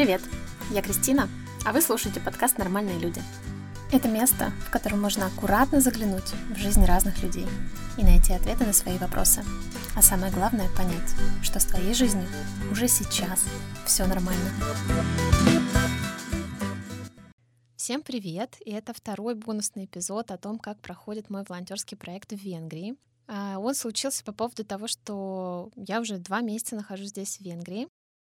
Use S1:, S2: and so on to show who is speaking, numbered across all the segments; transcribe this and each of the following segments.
S1: Привет, я Кристина, а вы слушаете подкаст «Нормальные люди». Это место, в котором можно аккуратно заглянуть в жизнь разных людей и найти ответы на свои вопросы. А самое главное — понять, что с твоей жизнью уже сейчас все нормально. Всем привет! И это второй бонусный эпизод о том, как проходит мой волонтерский проект в Венгрии. А, он случился по поводу того, что я уже два месяца нахожусь здесь, в Венгрии.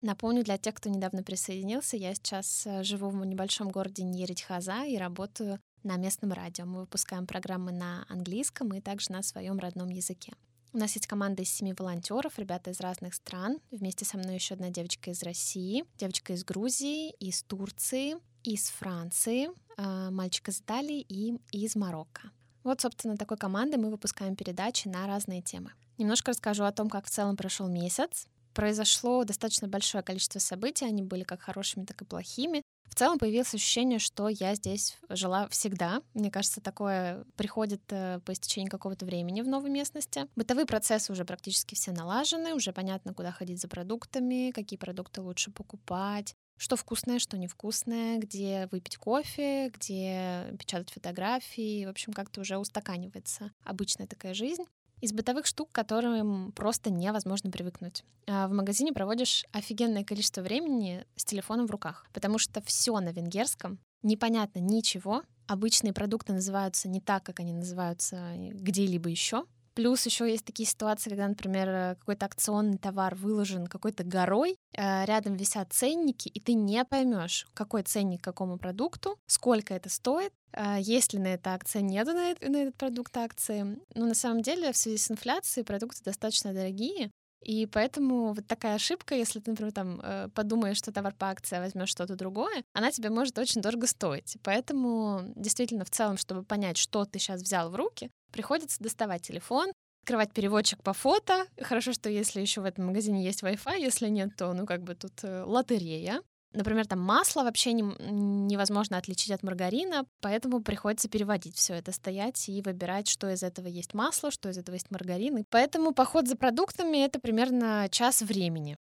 S1: Напомню для тех, кто недавно присоединился, я сейчас э, живу в небольшом городе Ньеритхаза и работаю на местном радио. Мы выпускаем программы на английском и также на своем родном языке. У нас есть команда из семи волонтеров, ребята из разных стран. Вместе со мной еще одна девочка из России, девочка из Грузии, из Турции, из Франции, э, мальчик из Италии и из Марокко. Вот, собственно, такой командой мы выпускаем передачи на разные темы. Немножко расскажу о том, как в целом прошел месяц произошло достаточно большое количество событий, они были как хорошими, так и плохими. В целом появилось ощущение, что я здесь жила всегда. Мне кажется, такое приходит э, по истечении какого-то времени в новой местности. Бытовые процессы уже практически все налажены, уже понятно, куда ходить за продуктами, какие продукты лучше покупать, что вкусное, что невкусное, где выпить кофе, где печатать фотографии. В общем, как-то уже устаканивается обычная такая жизнь из бытовых штук, к которым просто невозможно привыкнуть. А, в магазине проводишь офигенное количество времени с телефоном в руках, потому что все на венгерском, непонятно ничего, обычные продукты называются не так, как они называются где-либо еще. Плюс еще есть такие ситуации, когда, например, э, какой-то акционный товар выложен какой-то горой, э, рядом висят ценники, и ты не поймешь, какой ценник какому продукту, сколько это стоит, э, есть ли на это акция, нет на, на этот продукт акции. Но на самом деле в связи с инфляцией продукты достаточно дорогие, и поэтому вот такая ошибка, если ты, например, там подумаешь, что товар по акции, а возьмешь что-то другое, она тебе может очень дорого стоить. Поэтому действительно в целом, чтобы понять, что ты сейчас взял в руки, приходится доставать телефон, открывать переводчик по фото. Хорошо, что если еще в этом магазине есть Wi-Fi, если нет, то ну как бы тут э, лотерея. Например, там масло вообще не, невозможно отличить от маргарина, поэтому приходится переводить все это, стоять и выбирать, что из этого есть масло, что из этого есть маргарин. И поэтому поход за продуктами — это примерно час времени.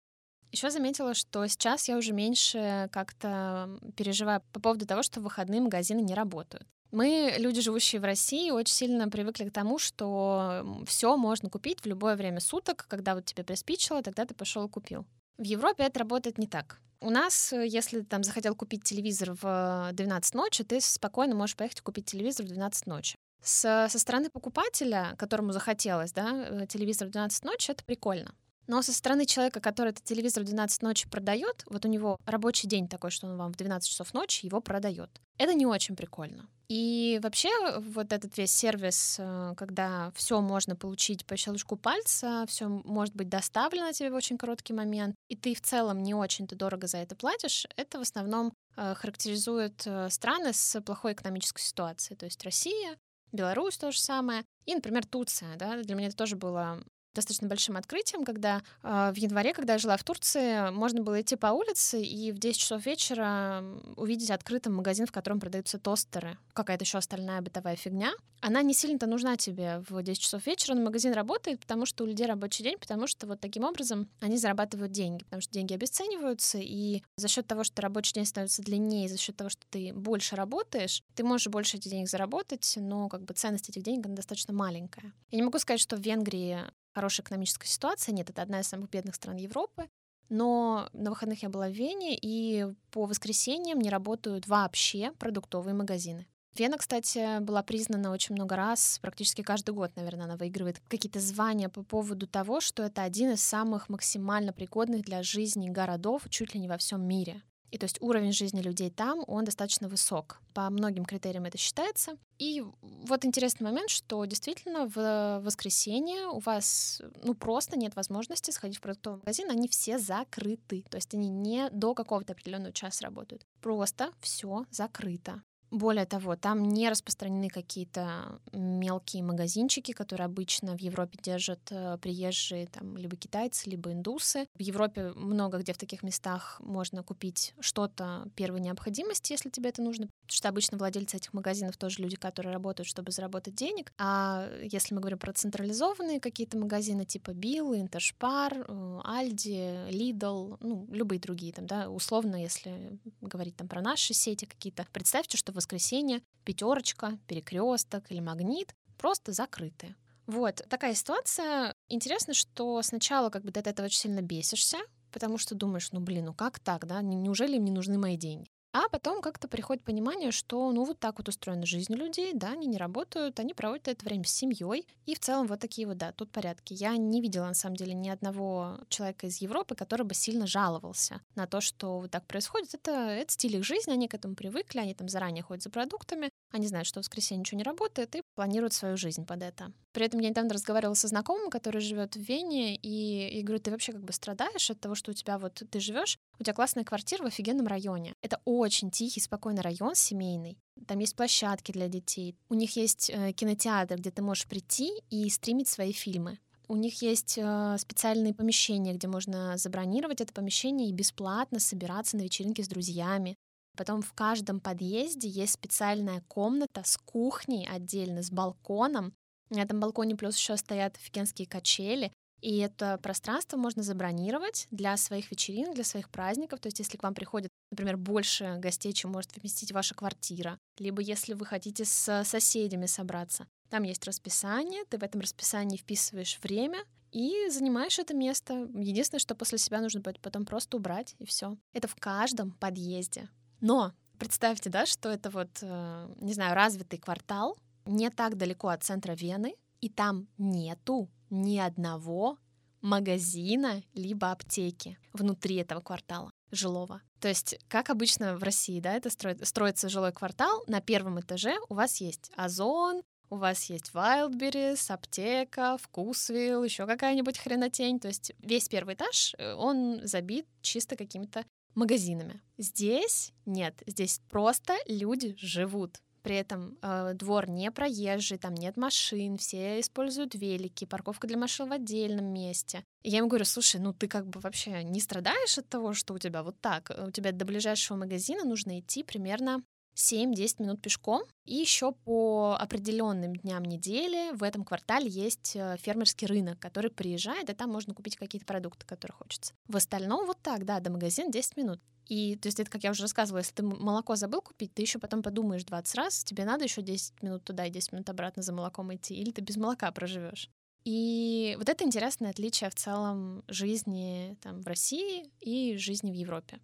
S1: Еще заметила, что сейчас я уже меньше как-то переживаю по поводу того, что в выходные магазины не работают. Мы, люди, живущие в России, очень сильно привыкли к тому, что все можно купить в любое время суток, когда вот тебе приспичило, тогда ты пошел и купил. В Европе это работает не так. У нас, э, если ты там захотел купить телевизор в 12 ночи, ты спокойно можешь поехать купить телевизор в 12 ночи. С, со стороны покупателя, которому захотелось, да, э, телевизор в 12 ночи, это прикольно. Но со стороны человека, который этот телевизор в 12 ночи продает, вот у него рабочий день такой, что он вам в 12 часов ночи его продает. Это не очень прикольно. И вообще вот этот весь сервис, э, когда все можно получить по щелчку пальца, все может быть доставлено тебе в очень короткий момент, и ты в целом не очень-то дорого за это платишь, это в основном э, характеризует э, страны с плохой экономической ситуацией. То есть Россия, Беларусь то же самое. И, например, Турция. Да? Для меня это тоже было достаточно большим открытием, когда э, в январе, когда я жила в Турции, можно было идти по улице и в 10 часов вечера увидеть открытый магазин, в котором продаются тостеры, какая-то еще остальная бытовая фигня. Она не сильно-то нужна тебе в 10 часов вечера, но магазин работает, потому что у людей рабочий день, потому что вот таким образом они зарабатывают деньги, потому что деньги обесцениваются, и за счет того, что рабочий день становится длиннее, за счет того, что ты больше работаешь, ты можешь больше этих денег заработать, но как бы ценность этих денег она достаточно маленькая. Я не могу сказать, что в Венгрии хорошая экономическая ситуация. Нет, это одна из самых бедных стран Европы. Но на выходных я была в Вене, и по воскресеньям не работают вообще продуктовые магазины. Вена, кстати, была признана очень много раз, практически каждый год, наверное, она выигрывает какие-то звания по поводу того, что это один из самых максимально пригодных для жизни городов чуть ли не во всем мире. И то есть уровень жизни людей там, он достаточно высок. По многим критериям это считается. И вот интересный момент, что действительно в воскресенье у вас ну просто нет возможности сходить в продуктовый магазин, они все закрыты. То есть они не до какого-то определенного часа работают. Просто все закрыто. Более того, там не распространены какие-то мелкие магазинчики, которые обычно в Европе держат э, приезжие там либо китайцы, либо индусы. В Европе много где в таких местах можно купить что-то первой необходимости, если тебе это нужно, потому что обычно владельцы этих магазинов тоже люди, которые работают, чтобы заработать денег. А если мы говорим про централизованные какие-то магазины типа Билл, Интершпар, Альди, Лидл, ну, любые другие там, да, условно, если говорить там про наши сети какие-то, представьте, что в воскресенье пятерочка, перекресток или магнит просто закрыты. Вот, такая ситуация. Интересно, что сначала как бы ты от этого очень сильно бесишься, потому что думаешь, ну блин, ну как так, да, неужели им не нужны мои деньги? А потом как-то приходит понимание, что ну вот так вот устроена жизнь людей, да, они не работают, они проводят это время с семьей, и в целом вот такие вот, да, тут порядки. Я не видела, на самом деле, ни одного человека из Европы, который бы сильно жаловался на то, что вот так происходит. Это, это стиль их жизни, они к этому привыкли, они там заранее ходят за продуктами, они знают, что в воскресенье ничего не работает, и планируют свою жизнь под это. При этом я недавно разговаривала со знакомым, который живет в Вене, и я говорю, ты вообще как бы страдаешь от того, что у тебя вот ты живешь, у тебя классная квартира в офигенном районе. Это очень тихий, спокойный район, семейный. Там есть площадки для детей. У них есть э, кинотеатр, где ты можешь прийти и стримить свои фильмы. У них есть э, специальные помещения, где можно забронировать это помещение и бесплатно собираться на вечеринки с друзьями. Потом в каждом подъезде есть специальная комната с кухней отдельно, с балконом. На этом балконе плюс еще стоят офигенские качели. И это пространство можно забронировать для своих вечеринок, для своих праздников. То есть если к вам приходит, например, больше гостей, чем может вместить ваша квартира, либо если вы хотите с соседями собраться, там есть расписание, ты в этом расписании вписываешь время и занимаешь это место. Единственное, что после себя нужно будет потом просто убрать, и все. Это в каждом подъезде. Но представьте, да, что это вот, э, не знаю, развитый квартал, не так далеко от центра Вены, и там нету ни одного магазина либо аптеки внутри этого квартала жилого. То есть, как обычно в России, да, это строит, строится жилой квартал, на первом этаже у вас есть Озон, у вас есть Wildberries, аптека, Вкусвилл, еще какая-нибудь хренотень. То есть весь первый этаж, э, он забит чисто какими-то магазинами. Здесь нет, здесь просто люди живут. При этом э, двор не проезжий, там нет машин, все используют велики, парковка для машин в отдельном месте. И я ему говорю, слушай, ну ты как бы вообще не страдаешь от того, что у тебя вот так? У тебя до ближайшего магазина нужно идти примерно 7-10 минут пешком. И еще по определенным дням недели в этом квартале есть э, фермерский рынок, который приезжает, и там можно купить какие-то продукты, которые хочется. В остальном вот так, да, до магазина 10 минут. И то есть это, как я уже рассказывала, если ты молоко забыл купить, ты еще потом подумаешь 20 раз, тебе надо еще 10 минут туда и 10 минут обратно за молоком идти, или ты без молока проживешь. И вот это интересное отличие в целом жизни там, в России и жизни в Европе.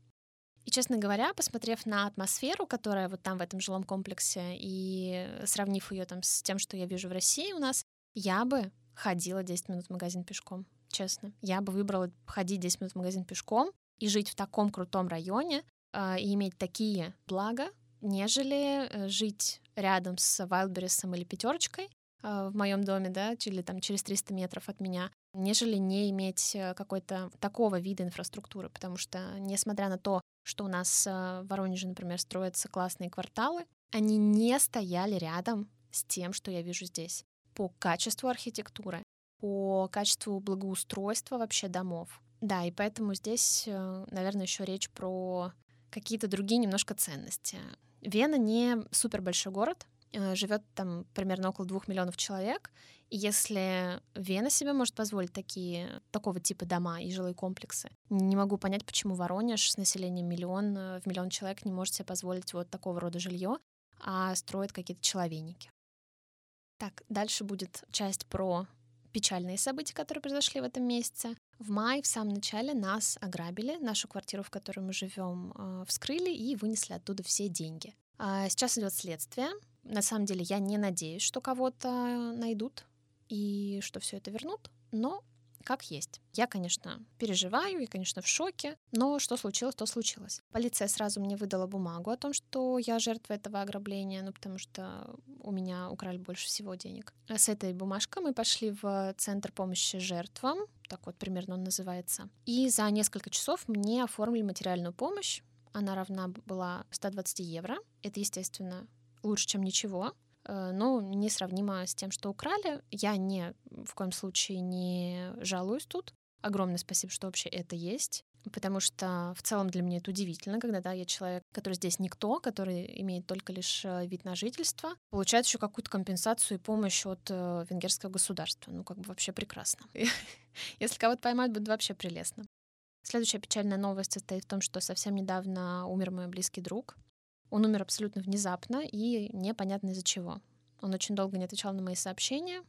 S1: И, честно говоря, посмотрев на атмосферу, которая вот там в этом жилом комплексе, и сравнив ее там с тем, что я вижу в России у нас, я бы ходила 10 минут в магазин пешком, честно. Я бы выбрала ходить 10 минут в магазин пешком и жить в таком крутом районе э, и иметь такие блага, нежели э, жить рядом с Вайлдберрисом или пятерочкой э, в моем доме, да, или там через 300 метров от меня, нежели не иметь э, какой-то такого вида инфраструктуры, потому что, несмотря на то, что у нас э, в Воронеже, например, строятся классные кварталы, они не стояли рядом с тем, что я вижу здесь. По качеству архитектуры, по качеству благоустройства вообще домов. Да, и поэтому здесь, э, наверное, еще речь про какие-то другие немножко ценности. Вена не супер большой город, живет там примерно около двух миллионов человек. И если Вена себе может позволить такие, такого типа дома и жилые комплексы, не могу понять, почему Воронеж с населением миллион, э, в миллион человек не может себе позволить вот такого рода жилье, а строит какие-то человейники. Так, дальше будет часть про печальные события, которые произошли в этом месяце. В мае, в самом начале, нас ограбили, нашу квартиру, в которой мы живем, э, вскрыли и вынесли оттуда все деньги. А сейчас идет следствие. На самом деле я не надеюсь, что кого-то найдут и что все это вернут, но как есть. Я, конечно, переживаю и, конечно, в шоке, но что случилось, то случилось. Полиция сразу мне выдала бумагу о том, что я жертва этого ограбления, ну, потому что у меня украли больше всего денег. С этой бумажкой мы пошли в Центр помощи жертвам, так вот примерно он называется, и за несколько часов мне оформили материальную помощь, она равна была 120 евро. Это, естественно, лучше, чем ничего, э, но несравнимо с тем, что украли. Я не в коем случае не жалуюсь тут. Огромное спасибо, что вообще это есть потому что в целом для меня это удивительно, когда да, я человек, который здесь никто, который имеет только лишь э, вид на жительство, получает еще какую-то компенсацию и помощь от э, венгерского государства. Ну, как бы вообще прекрасно. Если кого-то поймать, будет вообще прелестно. Следующая печальная новость состоит в том, что совсем недавно умер мой близкий друг. Он умер абсолютно внезапно и непонятно из-за чего. Он очень долго не отвечал на мои сообщения.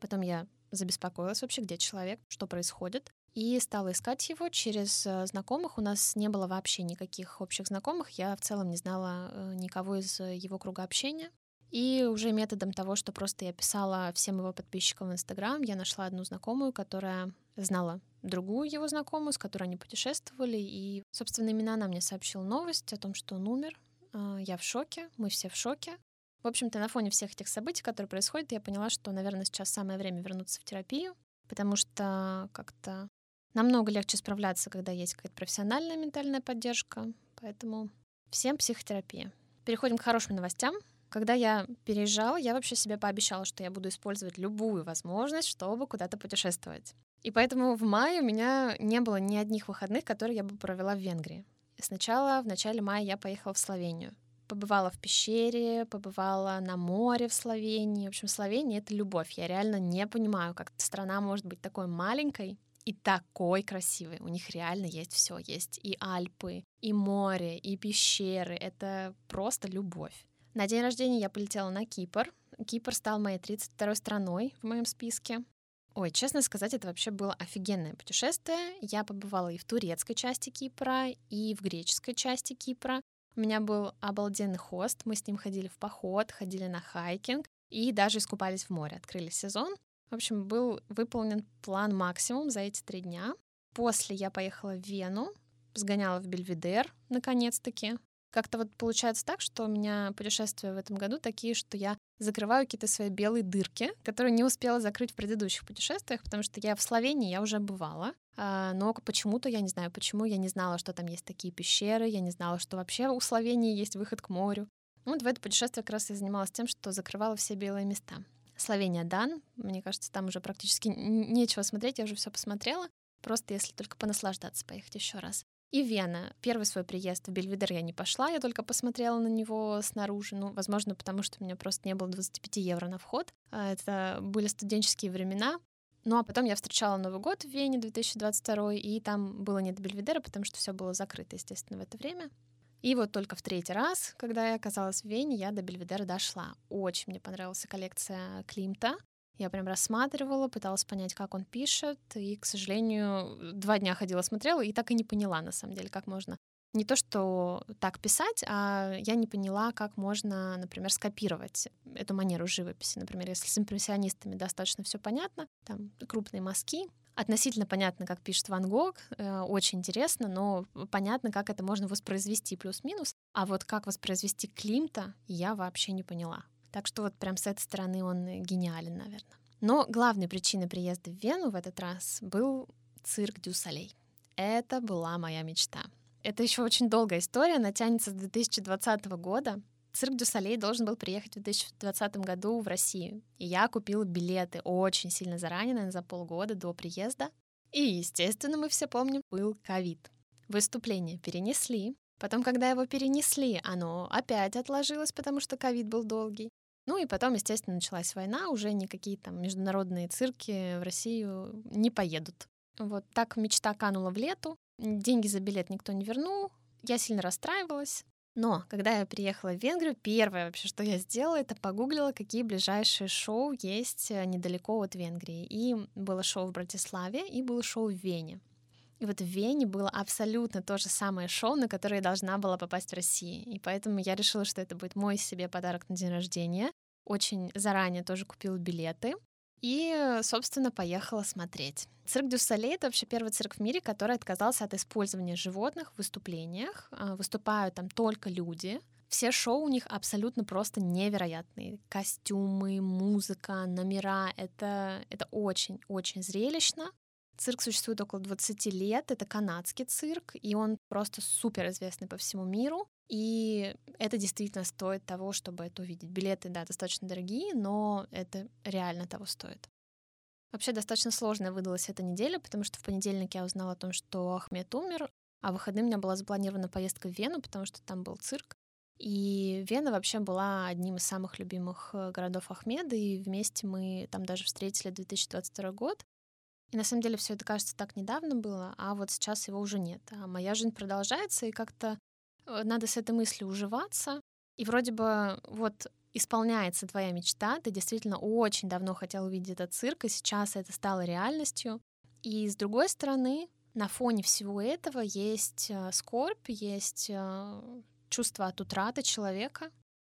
S1: Потом я забеспокоилась вообще, где человек, что происходит и стала искать его через э, знакомых. У нас не было вообще никаких общих знакомых. Я в целом не знала э, никого из э, его круга общения. И уже методом того, что просто я писала всем его подписчикам в Инстаграм, я нашла одну знакомую, которая знала другую его знакомую, с которой они путешествовали. И, собственно, именно она мне сообщила новость о том, что он умер. Я в шоке, мы все в шоке. В общем-то, на фоне всех этих событий, которые происходят, я поняла, что, наверное, сейчас самое время вернуться в терапию, потому что как-то Намного легче справляться, когда есть какая-то профессиональная ментальная поддержка. Поэтому всем психотерапия. Переходим к хорошим новостям. Когда я переезжала, я вообще себе пообещала, что я буду использовать любую возможность, чтобы куда-то путешествовать. И поэтому в мае у меня не было ни одних выходных, которые я бы провела в Венгрии. Сначала, в начале мая, я поехала в Словению. Побывала в пещере, побывала на море в Словении. В общем, Словения — это любовь. Я реально не понимаю, как страна может быть такой маленькой, и такой красивый. У них реально есть все. Есть и Альпы, и море, и пещеры. Это просто любовь. На день рождения я полетела на Кипр. Кипр стал моей 32-й страной в моем списке. Ой, честно сказать, это вообще было офигенное путешествие. Я побывала и в турецкой части Кипра, и в греческой части Кипра. У меня был обалденный хост, мы с ним ходили в поход, ходили на хайкинг и даже искупались в море, открыли сезон. В общем, был выполнен план максимум за эти три дня. После я поехала в Вену, сгоняла в Бельведер, наконец-таки. Как-то вот получается так, что у меня путешествия в этом году такие, что я закрываю какие-то свои белые дырки, которые не успела закрыть в предыдущих путешествиях, потому что я в Словении, я уже бывала, а, но почему-то, я не знаю почему, я не знала, что там есть такие пещеры, я не знала, что вообще у Словении есть выход к морю. Вот в это путешествие как раз я занималась тем, что закрывала все белые места. Словения Дан. Мне кажется, там уже практически нечего смотреть, я уже все посмотрела. Просто если только понаслаждаться, поехать еще раз. И Вена. Первый свой приезд в Бельведер я не пошла, я только посмотрела на него снаружи. Ну, возможно, потому что у меня просто не было 25 евро на вход. А, это были студенческие времена. Ну, а потом я встречала Новый год в Вене 2022, и там было не до Бельведера, потому что все было закрыто, естественно, в это время. И вот только в третий раз, когда я оказалась в Вене, я до Бельведера дошла. Очень мне понравилась коллекция Климта. Я прям рассматривала, пыталась понять, как он пишет, и, к сожалению, два дня ходила, смотрела, и так и не поняла, на самом деле, как можно не то, что так писать, а я не поняла, как можно, например, скопировать эту манеру живописи. Например, если с импрессионистами достаточно все понятно, там крупные мазки, Относительно понятно, как пишет Ван Гог, э, очень интересно, но понятно, как это можно воспроизвести плюс-минус. А вот как воспроизвести Климта, я вообще не поняла. Так что вот прям с этой стороны он гениален, наверное. Но главной причиной приезда в Вену в этот раз был цирк Дю Солей. Это была моя мечта. Это еще очень долгая история, она тянется с 2020 года. Цирк Дю Солей должен был приехать в 2020 году в Россию. И я купила билеты очень сильно заранее, наверное, за полгода до приезда. И, естественно, мы все помним, был ковид. Выступление перенесли. Потом, когда его перенесли, оно опять отложилось, потому что ковид был долгий. Ну и потом, естественно, началась война, уже никакие там международные цирки в Россию не поедут. Вот так мечта канула в лету. Деньги за билет никто не вернул. Я сильно расстраивалась. Но когда я приехала в Венгрию, первое вообще, что я сделала, это погуглила, какие ближайшие шоу есть э, недалеко от Венгрии. И было шоу в Братиславе, и было шоу в Вене. И вот в Вене было абсолютно то же самое шоу, на которое я должна была попасть в России. И поэтому я решила, что это будет мой себе подарок на день рождения. Очень заранее тоже купила билеты. И, собственно, поехала смотреть. Цирк Дю Солей — это вообще первый цирк в мире, который отказался от использования животных в выступлениях. А, выступают там только люди. Все шоу у них абсолютно просто невероятные. Костюмы, музыка, номера — это, это очень-очень зрелищно. Цирк существует около 20 лет, это канадский цирк, и он просто супер известный по всему миру. И это действительно стоит того, чтобы это увидеть. Билеты, да, достаточно дорогие, но это реально того стоит. Вообще достаточно сложная выдалась эта неделя, потому что в понедельник я узнала о том, что Ахмед умер, а в выходные у меня была запланирована поездка в Вену, потому что там был цирк. И Вена вообще была одним из самых любимых э, городов Ахмеда, и вместе мы там даже встретили 2022 год. И на самом деле все это кажется так недавно было, а вот сейчас его уже нет. А моя жизнь продолжается, и как-то э, надо с этой мыслью уживаться. И вроде бы вот исполняется твоя мечта, ты действительно очень давно хотел увидеть этот цирк, и сейчас это стало реальностью. И с другой стороны, на фоне всего этого есть э, скорбь, есть э, чувство от утраты человека,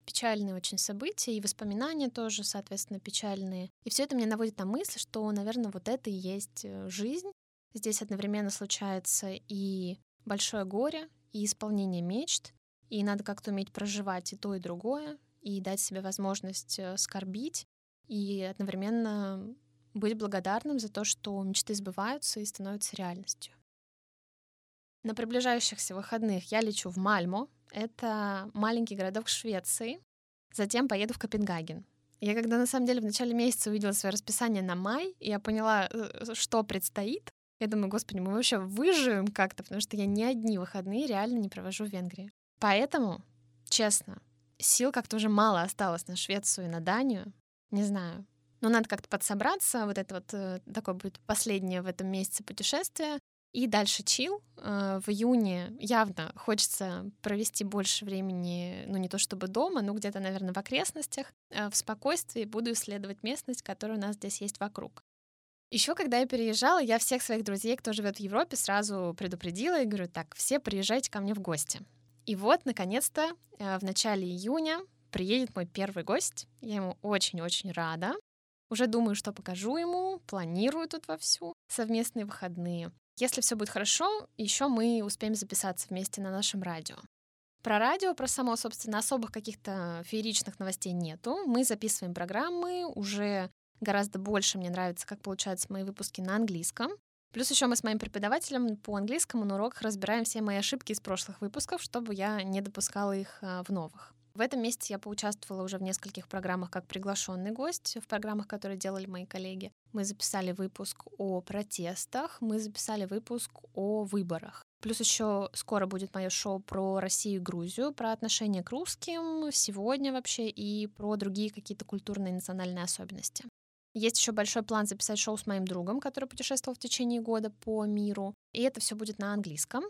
S1: печальные очень события, и воспоминания тоже, соответственно, печальные. И все это мне наводит на мысль, что, наверное, вот это и есть э, жизнь. Здесь одновременно случается и большое горе, и исполнение мечт, и надо как-то уметь проживать и то, и другое, и дать себе возможность э, скорбить, и одновременно быть благодарным за то, что мечты сбываются и становятся реальностью. На приближающихся выходных я лечу в Мальмо. Это маленький городок Швеции. Затем поеду в Копенгаген. Я когда на самом деле в начале месяца увидела свое расписание на май, и я поняла, э, что предстоит, я думаю, господи, мы вообще выживем как-то, потому что я ни одни выходные реально не провожу в Венгрии. Поэтому, честно, сил как-то уже мало осталось на Швецию и на Данию. Не знаю. Но надо как-то подсобраться. Вот это вот э, такое будет последнее в этом месяце путешествие. И дальше чил. Э, в июне явно хочется провести больше времени, ну не то чтобы дома, но где-то, наверное, в окрестностях. Э, в спокойствии буду исследовать местность, которая у нас здесь есть вокруг. Еще когда я переезжала, я всех своих друзей, кто живет в Европе, сразу предупредила и говорю, так, все приезжайте ко мне в гости. И вот, наконец-то, э, в начале июня приедет мой первый гость. Я ему очень-очень рада. Уже думаю, что покажу ему, планирую тут вовсю совместные выходные. Если все будет хорошо, еще мы успеем записаться вместе на нашем радио. Про радио, про само, собственно, особых каких-то фееричных новостей нету. Мы записываем программы, уже гораздо больше мне нравится, как получаются мои выпуски на английском. Плюс еще мы с моим преподавателем по английскому на уроках разбираем все мои ошибки из прошлых выпусков, чтобы я не допускала их а, в новых. В этом месяце я поучаствовала уже в нескольких программах как приглашенный гость, в программах, которые делали мои коллеги. Мы записали выпуск о протестах, мы записали выпуск о выборах. Плюс еще скоро будет мое шоу про Россию и Грузию, про отношения к русским сегодня вообще и про другие какие-то культурные и национальные особенности. Есть еще большой план записать шоу с моим другом, который путешествовал в течение года по миру. И это все будет на английском.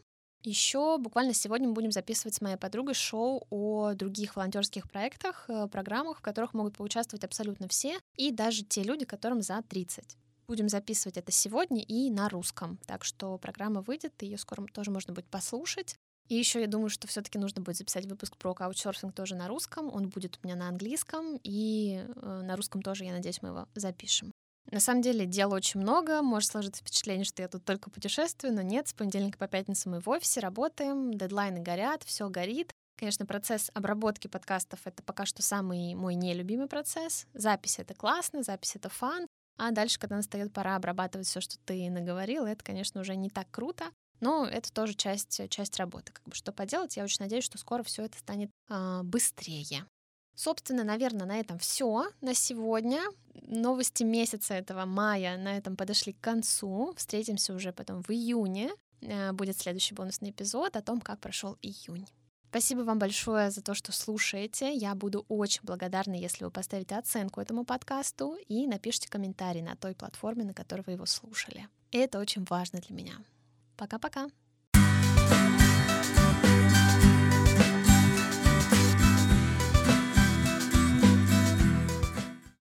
S1: Еще буквально сегодня мы будем записывать с моей подругой шоу о других волонтерских проектах, э, программах, в которых могут поучаствовать абсолютно все, и даже те люди, которым за 30. Будем записывать это сегодня и на русском. Так что программа выйдет, и ее скоро тоже можно будет послушать. И еще я думаю, что все-таки нужно будет записать выпуск про каучсерфинг тоже на русском. Он будет у меня на английском, и э, на русском тоже, я надеюсь, мы его запишем. На самом деле дела очень много, может сложиться впечатление, что я тут только путешествую, но нет, с понедельника по пятницу мы в офисе работаем, дедлайны горят, все горит. Конечно, процесс обработки подкастов — это пока что самый мой нелюбимый процесс. Запись — это классно, запись — это фан, а дальше, когда настает пора обрабатывать все, что ты наговорил, это, конечно, уже не так круто. Но это тоже часть, часть работы. Как бы что поделать, я очень надеюсь, что скоро все это станет э, быстрее. Собственно, наверное, на этом все на сегодня. Новости месяца этого мая на этом подошли к концу. Встретимся уже потом в июне. Э, будет следующий бонусный эпизод о том, как прошел июнь. Спасибо вам большое за то, что слушаете. Я буду очень благодарна, если вы поставите оценку этому подкасту и напишите комментарий на той платформе, на которой вы его слушали. Это очень важно для меня. Пока-пока.